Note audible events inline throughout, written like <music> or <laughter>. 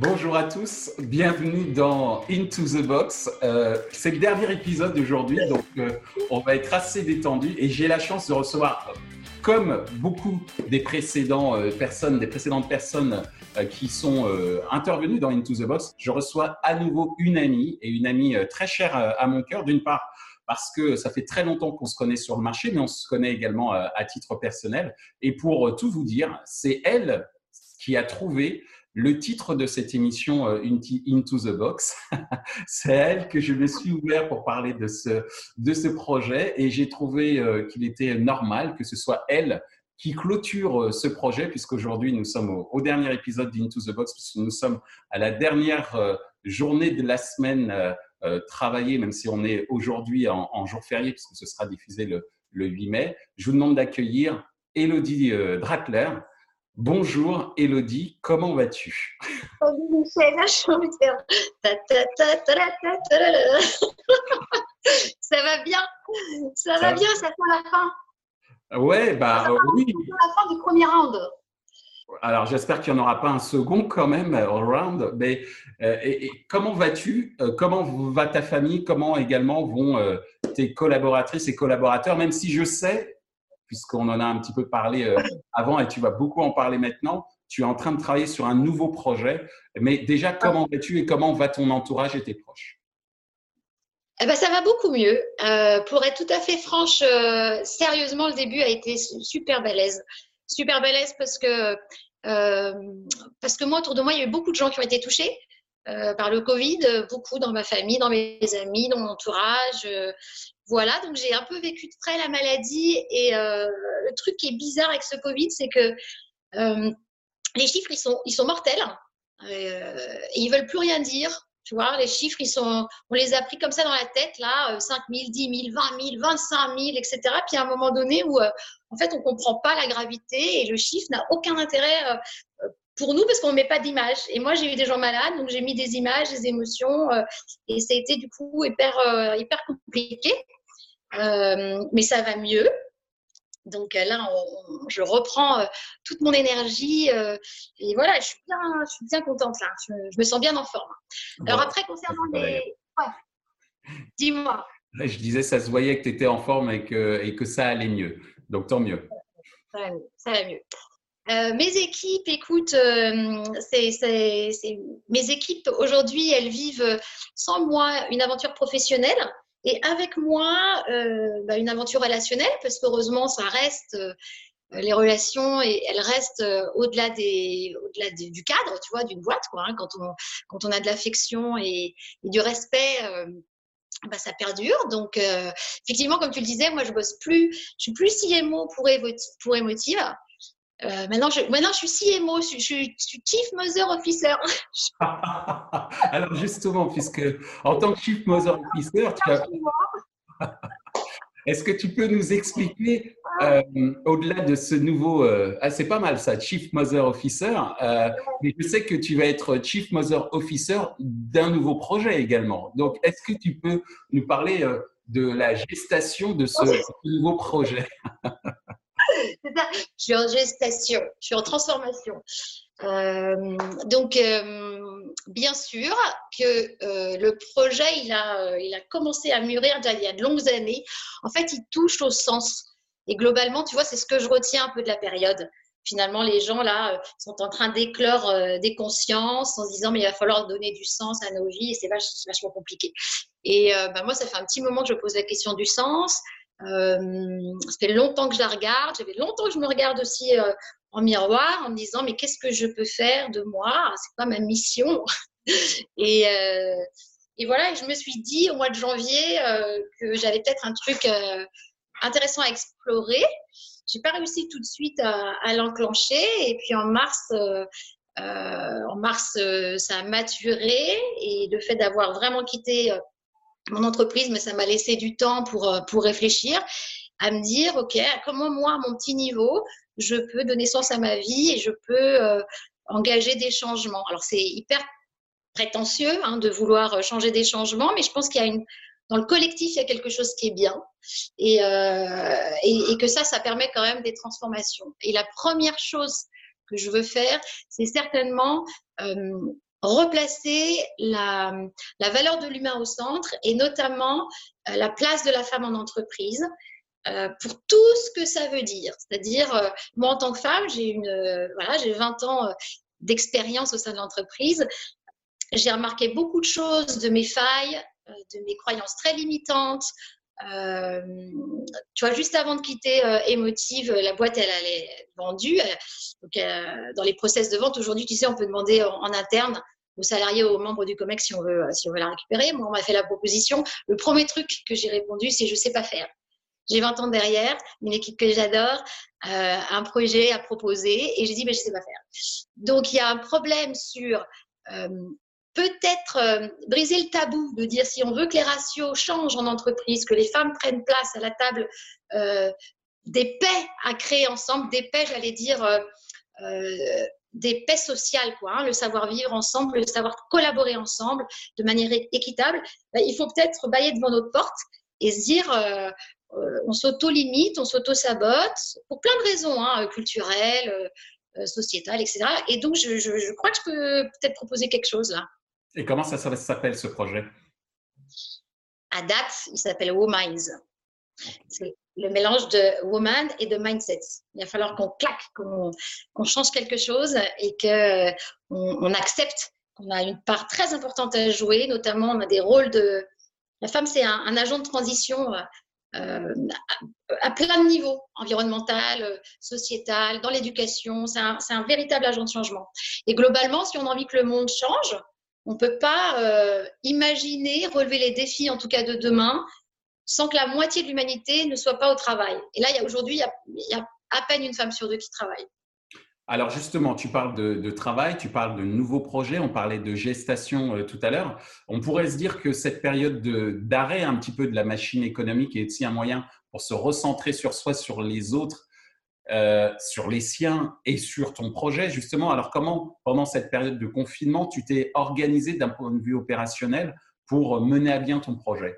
Bonjour à tous, bienvenue dans Into the Box. Euh, c'est le dernier épisode d'aujourd'hui, donc euh, on va être assez détendu et j'ai la chance de recevoir, comme beaucoup des euh, précédentes personnes qui sont intervenues dans Into the Box, je reçois à nouveau une amie et une amie très chère à mon cœur. D'une part, parce que ça fait très longtemps qu'on se connaît sur le marché, mais on se connaît également à titre personnel. Et pour tout vous dire, c'est elle qui a trouvé le titre de cette émission euh, Into the Box. <laughs> c'est elle que je me suis ouvert pour parler de ce, de ce projet et j'ai trouvé euh, qu'il était normal que ce soit elle qui clôture euh, ce projet, puisqu'aujourd'hui nous sommes au, dernier épisode d'Into the Box, puisque nous sommes à la dernière journée de la semaine travaillée, même si on est aujourd'hui en, jour férié, puisque ce sera diffusé le, le 8 mai. Je vous demande d'accueillir Elodie Dratler. Bonjour Elodie, comment vas-tu? Salut Michel, je envie de faire Ça va bien, ça, va bien, ça fait la fin? Ouais, bah oui. la fin du premier round. Alors j'espère qu'il n'y en aura pas un second quand même, round. Mais euh, et, comment vas-tu? Euh, Comment va ta famille? Comment également vont euh, tes collaboratrices et collaborateurs? Même si je sais puisqu'on en a un petit peu parlé euh, avant et tu vas beaucoup en parler maintenant. Tu es en train de travailler sur un nouveau projet. Mais déjà, comment vas-tu et comment va ton entourage et tes proches? Eh ben, ça va beaucoup mieux. Euh, pour être tout à fait franche, euh, sérieusement, le début a été super balèze. Super balèze parce que, parce que moi, autour de moi, il y a eu beaucoup de gens qui ont été touchés. par le Covid, beaucoup dans ma famille, dans mes amis, dans mon entourage. Voilà, donc j'ai un peu vécu de près la maladie et euh, le truc qui est bizarre avec ce Covid, c'est que euh, les chiffres, ils sont, ils sont mortels euh, et ils veulent plus rien dire. Tu vois, les chiffres, ils sont, on les a pris comme ça dans la tête, là, 5 000, 10 000, 20 000, 25 000, etc. Puis à un moment donné où, en fait, on comprend pas la gravité et le chiffre n'a aucun intérêt pour nous parce qu'on ne met pas d'image. Et moi, j'ai eu des gens malades, donc j'ai mis des images, des émotions, et ça a été du coup hyper, hyper compliqué. Euh, mais ça va mieux. Donc euh, là, je reprends euh, toute mon énergie et voilà, je suis bien, je suis bien contente là. Je, me sens bien en forme. Alors après, concernant les, dis-moi. Je disais, ça se voyait que tu étais en forme et que, et que ça allait mieux. Donc tant mieux. Ça va mieux. Ça va mieux. mes équipes, écoute, c'est, mes équipes aujourd'hui, elles vivent sans moi une aventure professionnelle. Et avec moi, euh, bah, une aventure relationnelle, parce qu'heureusement, ça reste, euh, les relations, et elles restent euh, au-delà des, au-delà du cadre, tu vois, d'une boîte, quoi. Hein, quand on, quand on a de l'affection et, du respect. bah, ça perdure. Donc, effectivement, comme tu le disais, moi, je bosse plus, je suis plus CMO pour, pour Emotive. Euh, maintenant, je, maintenant, je suis CMO, je, suis Chief Mother Officer. <laughs> <laughs> Alors, justement, puisque en tant que Chief Mother Officer, <laughs> Est-ce que tu peux nous expliquer, euh, au-delà de ce nouveau, euh, ah, c'est pas mal ça, Chief Mother Officer, mais je sais que tu vas être Chief Mother Officer d'un nouveau projet également. Donc, est-ce que tu peux nous parler de la gestation de ce nouveau projet? <laughs> Je suis en gestation, je suis en transformation. Euh, donc, euh, bien sûr que euh, le projet, il a, il a commencé à mûrir il y a de longues années. En fait, il touche au sens. Et globalement, tu vois, c'est ce que je retiens un peu de la période. Finalement, les gens là sont en train d'éclore des consciences en se disant mais il va falloir donner du sens à nos vies et c'est vachement compliqué. Et bah, moi, ça fait un petit moment que je pose la question du sens. Euh, ça fait longtemps que je la regarde. J'avais longtemps que je me regarde aussi euh, en miroir en me disant mais qu'est-ce que je peux faire de moi? C'est quoi ma mission? <laughs> Et, euh, et, voilà, je me suis dit au mois de janvier que j'avais peut-être un truc intéressant à explorer. J'ai pas réussi tout de suite à, l'enclencher et puis en mars. en mars, ça a maturé et le fait d'avoir vraiment quitté mon entreprise, mais ça m'a laissé du temps pour, euh, pour réfléchir, à me dire, OK, comment moi, à mon petit niveau, je peux donner sens à ma vie et je peux euh, engager des changements. Alors, c'est hyper prétentieux hein, de vouloir euh, changer des changements, mais je pense qu'il y a une, dans le collectif, il y a quelque chose qui est bien et, et, que ça, ça permet quand même des transformations. Et la première chose que je veux faire, c'est certainement replacer la, valeur de l'humain au centre et notamment euh, la place de la femme en entreprise euh, pour tout ce que ça veut dire. C'est-à-dire, euh, moi en tant que femme, j'ai une, voilà, j'ai 20 ans d'expérience au sein de l'entreprise. J'ai remarqué beaucoup de choses de mes failles, de mes croyances très limitantes, euh, tu vois, juste avant de quitter euh, Emotive, la boîte, elle, est vendue. donc, euh, dans les process de vente, aujourd'hui, tu sais, on peut demander en, interne aux salariés, aux membres du COMEX si on veut, si on veut la récupérer. Moi, on m'a fait la proposition. Le premier truc que j'ai répondu, c'est je sais pas faire. J'ai 20 ans derrière, une équipe que j'adore, euh, un projet à proposer, et j'ai dit, mais je sais pas faire. Donc, il y a un problème sur euh, peut-être euh, briser le tabou de dire si on veut que les ratios changent en entreprise, que les femmes prennent place à la table des paix à créer ensemble, des paix, j'allais dire, des paix sociales, quoi, hein, le savoir vivre ensemble, le savoir collaborer ensemble de manière équitable, ben, il faut peut-être bailler devant notre porte et se dire on s'auto-limite, on s'auto-sabote pour plein de raisons, hein, culturelles, sociétales, etc. Et donc, je, je crois que je peux peut-être proposer quelque chose là. Et comment ça s'appelle ce projet? À date, il s'appelle Wominds. C'est le mélange de woman et de mindset. Il va falloir qu'on claque, qu'on change quelque chose et qu'on on accepte qu'on a une part très importante à jouer, notamment on a des rôles de... La femme, c'est un, agent de transition euh, à, plein de niveaux, environnemental, sociétal, dans l'éducation. C'est un, un, véritable agent de changement. Et globalement, si on a envie que le monde change, on ne peut pas euh, imaginer relever les défis, en tout cas de demain, sans que la moitié de l'humanité ne soit pas au travail. Et là, aujourd'hui, il y, a, à peine une femme sur deux qui travaille. Alors justement, tu parles de, travail, tu parles de nouveaux projets, on parlait de gestation euh, tout à l'heure. On pourrait se dire que cette période d'arrêt un petit peu de la machine économique est aussi un moyen pour se recentrer sur soi, sur les autres euh, sur les siens et sur ton projet, justement. Alors, comment, pendant cette période de confinement, tu t'es organisé d'un point de vue opérationnel pour mener à bien ton projet?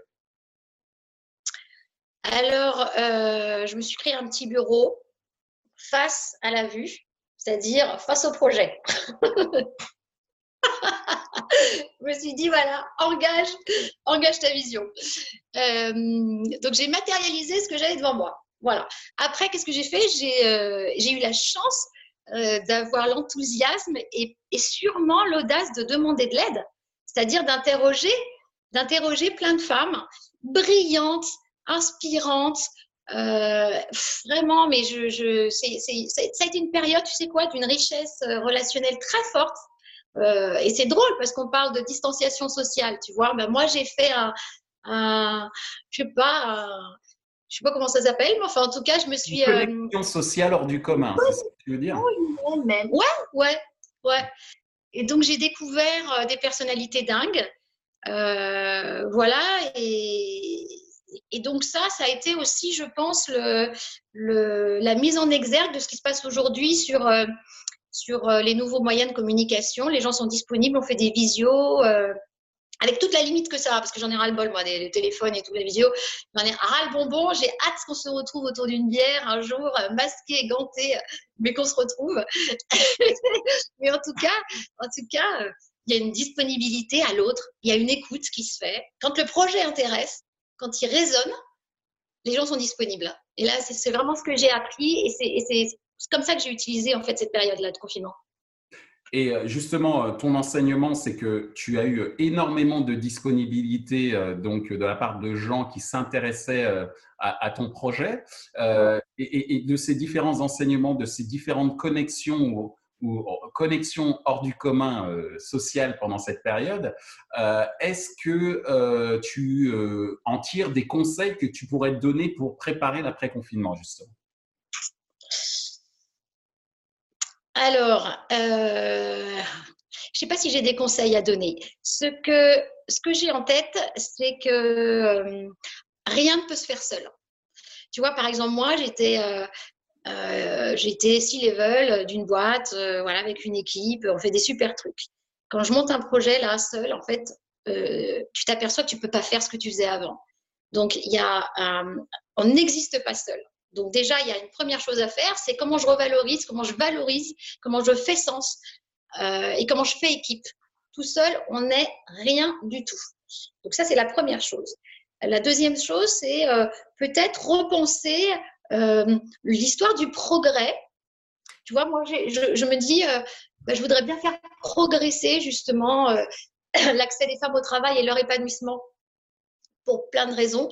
Alors, euh, je me suis créé un petit bureau face à la vue, c'est-à-dire face au projet. <laughs> je me suis dit, voilà, engage, engage ta vision. Euh, donc, j'ai matérialisé ce que j'avais devant moi. Voilà. Après, qu'est-ce que j'ai fait? Euh, J'ai eu la chance euh, d'avoir l'enthousiasme et, sûrement l'audace de demander de l'aide, c'est-à-dire d'interroger, d'interroger plein de femmes brillantes, inspirantes, euh, vraiment, mais je, je ça a été une période, tu sais quoi, d'une richesse relationnelle très forte. et c'est drôle parce qu'on parle de distanciation sociale, tu vois. Ben, moi, j'ai fait un, un, je sais pas, un, je sais pas comment ça s'appelle, mais enfin, en tout cas, je me suis. Une euh, connexion sociale hors du commun, c'est ce que tu veux dire Ouais, ouais, ouais. Et donc, j'ai découvert euh, des personnalités dingues. Euh, voilà. Et, et, donc, ça, ça a été aussi, je pense, le, la mise en exergue de ce qui se passe aujourd'hui sur, sur les nouveaux moyens de communication. Les gens sont disponibles, on fait des visios avec toute la limite que ça a, parce que j'en ai ras le bol, moi, des, téléphones et toutes les vidéos. J'en ai ras le bonbon. J'ai hâte qu'on se retrouve autour d'une bière un jour, euh, masqué, ganté, euh, mais qu'on se retrouve. <laughs> mais en tout cas, en tout cas, euh, il y a une disponibilité à l'autre. Il y a une écoute qui se fait. Quand le projet intéresse, quand il résonne, les gens sont disponibles. Et là, c'est vraiment ce que j'ai appris et c'est comme ça que j'ai utilisé en fait cette période-là de confinement. Et euh, justement, euh, ton enseignement, c'est que tu as eu énormément de disponibilité euh, donc de la part de gens qui s'intéressaient à, ton projet et, de ces différents enseignements, de ces différentes connexions ou, connexions hors du commun social pendant cette période. Est-ce que tu en tires des conseils que tu pourrais te donner pour préparer l'après-confinement, justement? Alors, euh, je ne sais pas si j'ai des conseils à donner. Ce que, ce que j'ai en tête, c'est que euh, rien ne peut se faire seul. Tu vois, par exemple, moi, j'étais euh, euh j'étais C-level d'une boîte, voilà, avec une équipe, on fait des super trucs. Quand je monte un projet là, seul, en fait, tu t'aperçois que tu peux pas faire ce que tu faisais avant. Donc, il y a, on n'existe pas seul. Donc déjà, il y a une première chose à faire, c'est comment je revalorise, comment je valorise, comment je fais sens euh, et comment je fais équipe. tout seul, on n'est rien du tout. Donc ça, c'est la première chose. La deuxième chose, c'est euh, peut-être repenser euh, l'histoire du progrès. Tu vois, moi, je, me dis, euh, bah, je voudrais bien faire progresser justement <clears throat> l'accès des femmes au travail et leur épanouissement pour plein de raisons.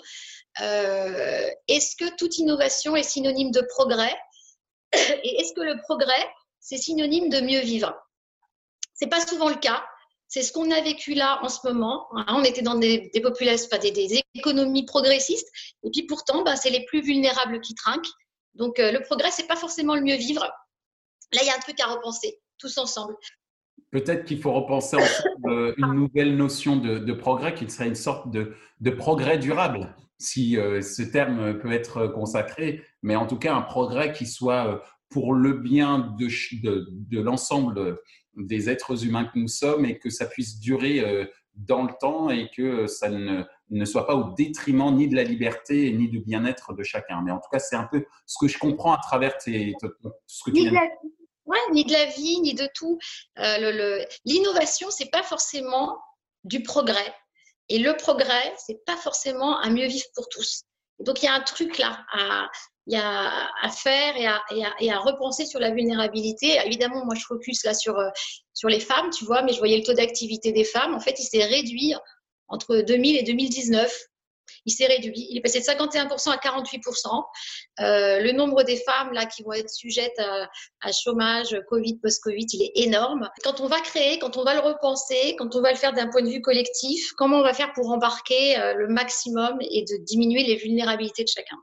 est-ce que toute innovation est synonyme de progrès? Et est-ce que le progrès, c'est synonyme de mieux vivre? C'est pas souvent le cas. C'est ce qu'on a vécu là en ce moment. Hein. On était dans des, populations, des, économies progressistes, et puis pourtant, bah, c'est les plus vulnérables qui trinquent. Donc euh, le progrès, c'est pas forcément le mieux vivre. Là, il y a un truc à repenser, tous ensemble. Peut-être qu'il faut repenser ensemble euh, <laughs> une nouvelle notion de, progrès qui serait une sorte de, progrès durable, si euh, ce terme peut être consacré, mais en tout cas un progrès qui soit pour le bien de, de l'ensemble des êtres humains que nous sommes et que ça puisse durer euh, dans le temps et que ça ne, ne, soit pas au détriment ni de la liberté ni du bien-être de chacun. Mais en tout cas, c'est un peu ce que je comprends à travers tes, ce que tu ni, de ouais, ni de la vie, ni de tout. Euh, L'innovation, c'est pas forcément du progrès. Et le progrès, c'est pas forcément un mieux vivre pour tous. Donc il y a un truc là à, il y a à faire et à, et, à, repenser sur la vulnérabilité. Évidemment, moi, je focus là sur, euh, sur les femmes, tu vois, mais je voyais le taux d'activité des femmes. En fait, il s'est réduit entre 2000 et 2019 il s'est réduit. Il est passé de 51% à 48%. Euh, le nombre des femmes là qui vont être sujettes à, chômage, Covid, post-Covid, il est énorme. Quand on va créer, quand on va le repenser, quand on va le faire d'un point de vue collectif, comment on va faire pour embarquer euh, le maximum et de diminuer les vulnérabilités de chacun?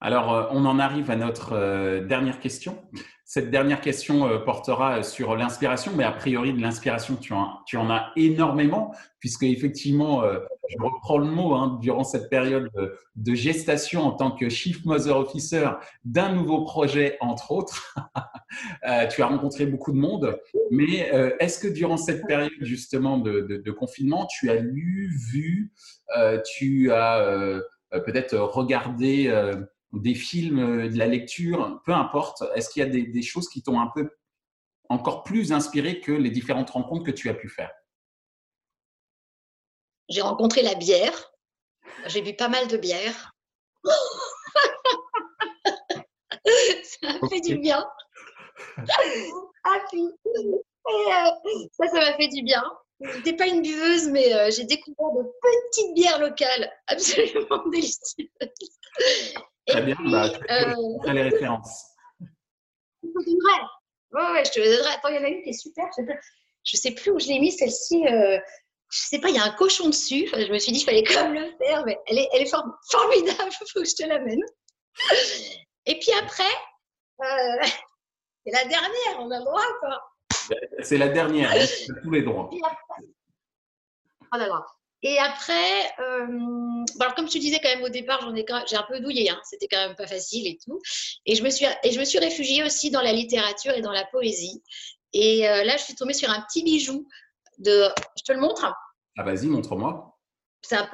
Alors, euh, on en arrive à notre euh, dernière question. Cette dernière question euh, portera sur l'inspiration, mais a priori de l'inspiration, tu en, tu en as énormément, puisque effectivement, je reprends le mot, hein, durant cette période de gestation en tant que Chief Mother Officer d'un nouveau projet, entre autres, <laughs> tu as rencontré beaucoup de monde. Mais est-ce que durant cette période justement de, de, confinement, tu as lu, vu, tu as peut-être regardé des films, euh, de la lecture, peu importe. Est-ce qu'il y a des, choses qui t'ont un peu encore plus inspiré que les différentes rencontres que tu as pu faire? J'ai rencontré la bière. J'ai bu pas mal de bière. <laughs> ça m'a fait du bien. ah, euh, ça, ça m'a fait du bien. Je n'étais pas une buveuse, mais euh, j'ai découvert de petites bières locales <laughs> absolument délicieuses. Très bien, bah, euh... les références. Ouais, ouais, je te le donnerai. Attends, il y en a une qui est super. Je ne sais plus où je l'ai mis, celle-ci. Euh, je sais pas, il y a un cochon dessus. je me suis dit, il fallait quand même le faire, mais elle est, elle est formidable. Il <laughs> faut que je te l'amène. Et puis après, euh, <laughs> c'est la dernière, on a le droit, quoi. C'est la dernière, tous les droits. Et après, euh, alors comme tu disais quand même au départ, j'en ai j'ai un peu douillé, hein, c'était quand même pas facile et tout. Et je me suis et je me suis réfugiée aussi dans la littérature et dans la poésie. Et euh, là, je suis tombée sur un petit bijou de, je te le montre. Ah vas-y, montre-moi. C'est un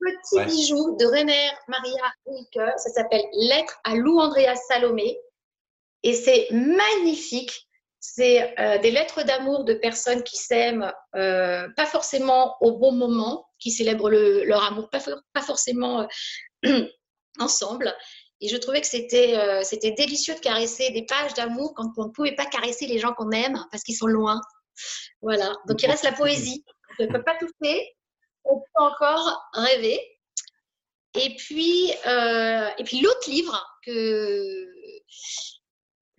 petit bijou de René Maria Rilke. Ça s'appelle Lettre à Lou Andrea Salomé. Et c'est magnifique c'est euh, des lettres d'amour de personnes qui s'aiment euh, pas forcément au bon moment, qui célèbrent leur amour pas, forcément euh, <clears throat> ensemble. Et je trouvais que c'était c'était délicieux de caresser des pages d'amour quand on ne pouvait pas caresser les gens qu'on aime parce qu'ils sont loin. Voilà. Donc il reste la poésie. On ne peut pas tout faire. On peut encore rêver. Et puis, et puis l'autre livre que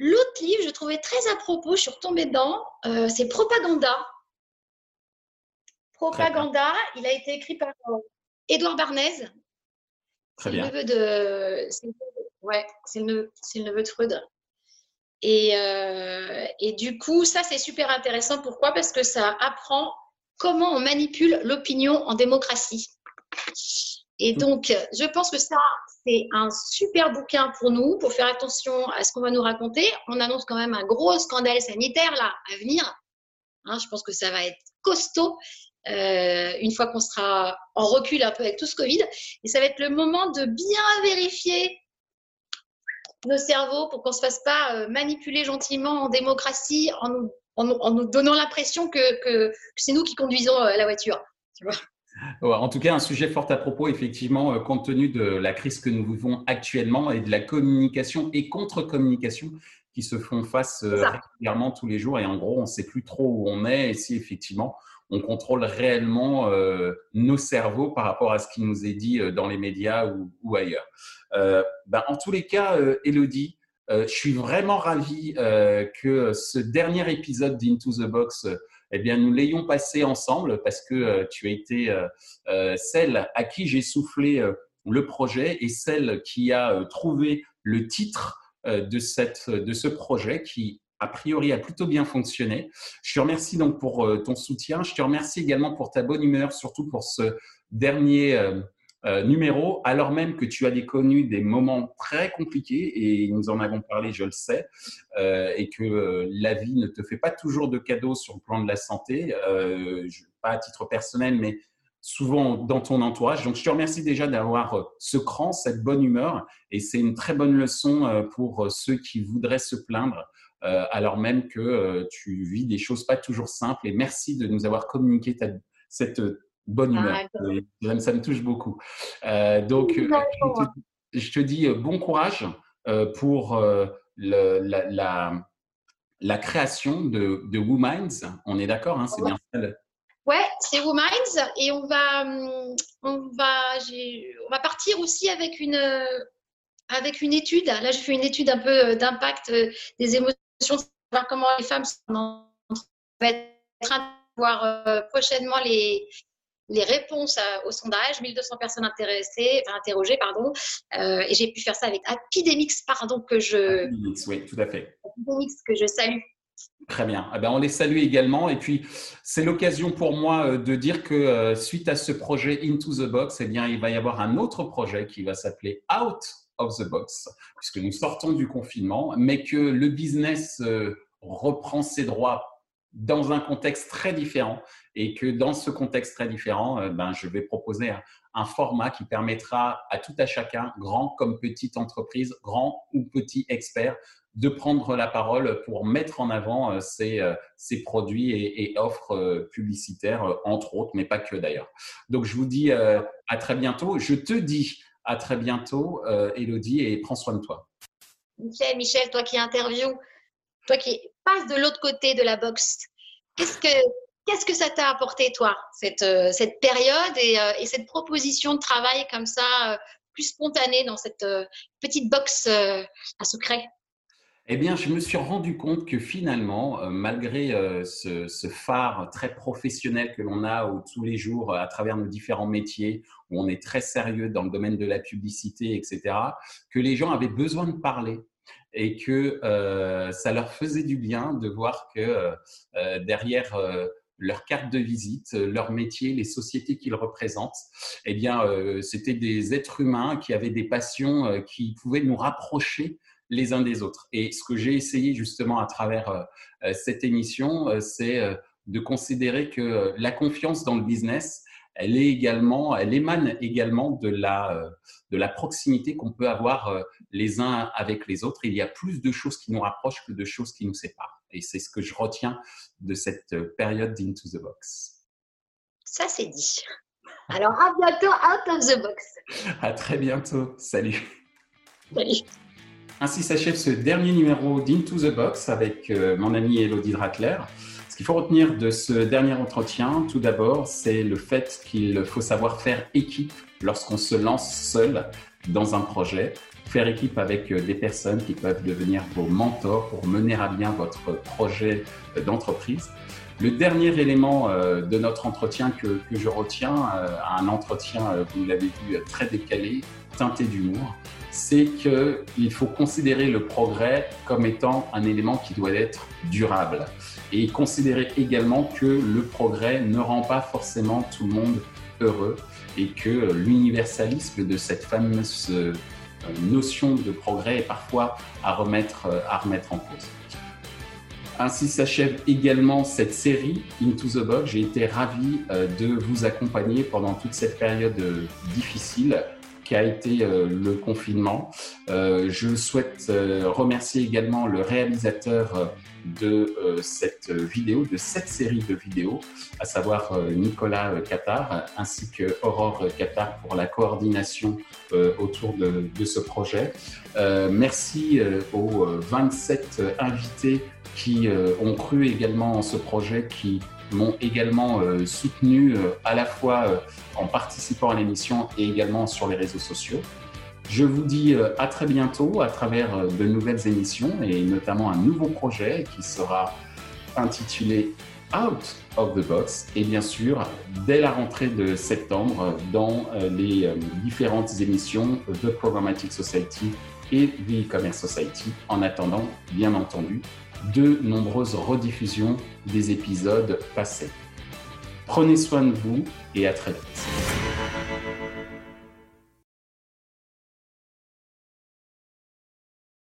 L'autre livre, je trouvais très à propos, je suis retombée dedans, euh, c'est Propaganda. Propaganda, il a été écrit par euh, Édouard Barnez. Très bien. Le neveu de... Ouais, c'est le, neveu de Freud. Et, euh, et du coup, ça, c'est super intéressant. Pourquoi? Parce que ça apprend comment on manipule l'opinion en démocratie. Et donc, je pense que ça, c'est un super bouquin pour nous, pour faire attention à ce qu'on va nous raconter. On annonce quand même un gros scandale sanitaire là à venir. Hein, je pense que ça va être costaud euh, une fois qu'on sera en recul un peu avec tout ce Covid. Et ça va être le moment de bien vérifier nos cerveaux pour qu'on ne se fasse pas euh, manipuler gentiment en démocratie en nous en, nous donnant l'impression que, que, c'est nous qui conduisons la voiture. Tu vois en tout cas, un sujet fort à propos, effectivement, compte tenu de la crise que nous vivons actuellement et de la communication et contre-communication qui se font face régulièrement tous les jours. Et en gros, on ne sait plus trop où on est et si effectivement on contrôle réellement euh, nos cerveaux par rapport à ce qui nous est dit euh, dans les médias ou, ailleurs. Euh, ben, en tous les cas, Elodie, je suis vraiment ravi que ce dernier épisode d'Into the Box, eh bien, nous l'ayons passé ensemble parce que tu as été celle à qui j'ai soufflé le projet et celle qui a trouvé le titre de, cette, de ce projet qui a priori, a plutôt bien fonctionné. Je te remercie donc pour euh, ton soutien. Je te remercie également pour ta bonne humeur, surtout pour ce dernier euh, euh, numéro, alors même que tu as connu des moments très compliqués, et nous en avons parlé, je le sais, et que la vie ne te fait pas toujours de cadeaux sur le plan de la santé, pas à titre personnel, mais souvent dans ton entourage. Donc, je te remercie déjà d'avoir ce cran, cette bonne humeur, et c'est une très bonne leçon pour ceux qui voudraient se plaindre euh, alors même que euh, tu vis des choses pas toujours simples. Et merci de nous avoir communiqué cette bonne humeur. Ah, ça me touche beaucoup. Euh, donc, je te, dis bon courage pour la, la, création de, de. On est d'accord, hein, c'est bien ça Ouais, c'est Wominds et on va, hum, on va, on va partir aussi avec une, avec une étude. Là, je fais une étude un peu d'impact des émotions savoir comment les femmes sont en train de voir euh, prochainement les, les réponses au sondage, 1200 personnes intéressées, interrogées, pardon, euh, et j'ai pu faire ça avec Epidemix, pardon, que je. oui, tout à fait. Epidemix, que je salue. Très bien. Eh ben, on les salue également. Et puis, c'est l'occasion pour moi euh, de dire que suite à ce projet Into the Box, eh bien, il va y avoir un autre projet qui va s'appeler Out of the box, puisque nous sortons du confinement, mais que le business euh, reprend ses droits dans un contexte très différent et que dans ce contexte très différent, euh, ben, je vais proposer un, format qui permettra à tout à chacun, grand comme petite entreprise, grand ou petit expert, de prendre la parole pour mettre en avant ses, euh, produits et, offres publicitaires, entre autres, mais pas que d'ailleurs. Donc, je vous dis à très bientôt. Je te dis à très bientôt, euh, Elodie, et prends soin de toi. Michel, Michel, toi qui interview, toi qui passes de l'autre côté de la boxe, qu'est-ce que, qu'est-ce que ça t'a apporté, toi, cette, euh, cette période euh, et, cette proposition de travail comme ça, plus spontanée dans cette petite boxe à secret? Eh bien, je me suis rendu compte que finalement, euh, malgré euh, ce, phare très professionnel que l'on a tous les jours à travers nos différents métiers, où on est très sérieux dans le domaine de la publicité, etc., que les gens avaient besoin de parler et que euh, ça leur faisait du bien de voir que derrière leur carte de visite, leur métier, les sociétés qu'ils représentent, eh bien, c'était des êtres humains qui avaient des passions qui pouvaient nous rapprocher les uns des autres. Et ce que j'ai essayé justement à travers euh, euh, cette émission, euh, c'est de considérer que la confiance dans le business, elle est également, elle émane également de la, de la proximité qu'on peut avoir les uns avec les autres. Il y a plus de choses qui nous rapprochent que de choses qui nous séparent. Et c'est ce que je retiens de cette période d'Into the Box. Ça, c'est dit. Alors, à bientôt, out of the box. À très bientôt. Salut. Salut. Ainsi s'achève ce dernier numéro d'Into the Box avec euh, mon amie Elodie Dratler. Qu'il faut retenir de ce dernier entretien, tout d'abord, c'est le fait qu'il faut savoir faire équipe lorsqu'on se lance seul dans un projet. Faire équipe avec euh, des personnes qui peuvent devenir vos mentors pour mener à bien votre projet euh, d'entreprise. Le dernier élément de notre entretien que, que je retiens, un entretien, vous l'avez vu, très décalé, teinté d'humour, c'est qu'il faut considérer le progrès comme étant un élément qui doit être durable et considérer également que le progrès ne rend pas forcément tout le monde heureux et que l'universalisme de cette fameuse euh, notion de progrès est parfois à remettre, à remettre en cause. Ainsi s'achève également cette série Into the Box. J'ai été ravi euh, de vous accompagner pendant toute cette période euh, qu'a été le confinement. je souhaite remercier également le réalisateur de cette vidéo, de cette série de vidéos, à savoir Nicolas Qatar ainsi que Aurore Qatar pour la coordination autour de, de, ce projet. merci aux 27 invités qui ont cru également en ce projet, qui m'ont également euh, soutenu euh, à la fois euh, en participant à l'émission et également sur les réseaux sociaux. Je vous dis à très bientôt à travers de nouvelles émissions et notamment un nouveau projet qui sera intitulé Out of the Box et bien sûr dès la rentrée de septembre dans les différentes émissions de Programmatic Society et The E-Commerce Society en attendant bien entendu de nombreuses rediffusions des épisodes passés. Prenez soin de vous et à très vite.